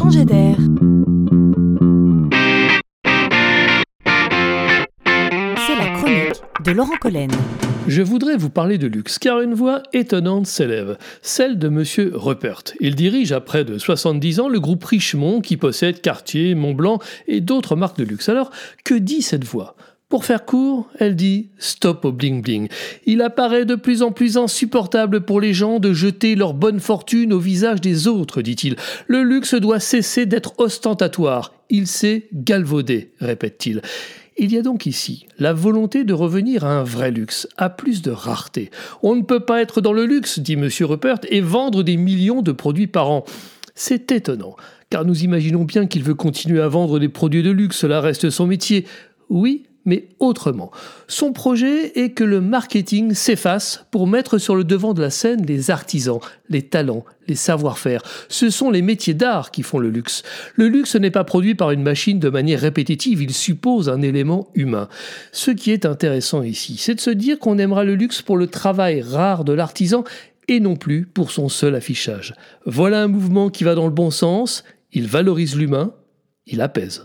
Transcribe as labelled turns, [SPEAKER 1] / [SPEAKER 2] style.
[SPEAKER 1] changer d'air. C'est la chronique de Laurent Collen.
[SPEAKER 2] Je voudrais vous parler de luxe, car une voix étonnante s'élève, celle de M. Rupert. Il dirige à près de 70 ans le groupe Richemont qui possède Cartier, Montblanc et d'autres marques de luxe. Alors, que dit cette voix? Pour faire court, elle dit stop au bling bling. Il apparaît de plus en plus insupportable pour les gens de jeter leur bonne fortune au visage des autres, dit-il. Le luxe doit cesser d'être ostentatoire. Il s'est galvaudé, répète-t-il. Il y a donc ici la volonté de revenir à un vrai luxe, à plus de rareté. On ne peut pas être dans le luxe, dit M. Rupert, et vendre des millions de produits par an. C'est étonnant, car nous imaginons bien qu'il veut continuer à vendre des produits de luxe, cela reste son métier. Oui, mais autrement. Son projet est que le marketing s'efface pour mettre sur le devant de la scène les artisans, les talents, les savoir-faire. Ce sont les métiers d'art qui font le luxe. Le luxe n'est pas produit par une machine de manière répétitive, il suppose un élément humain. Ce qui est intéressant ici, c'est de se dire qu'on aimera le luxe pour le travail rare de l'artisan et non plus pour son seul affichage. Voilà un mouvement qui va dans le bon sens, il valorise l'humain, il apaise.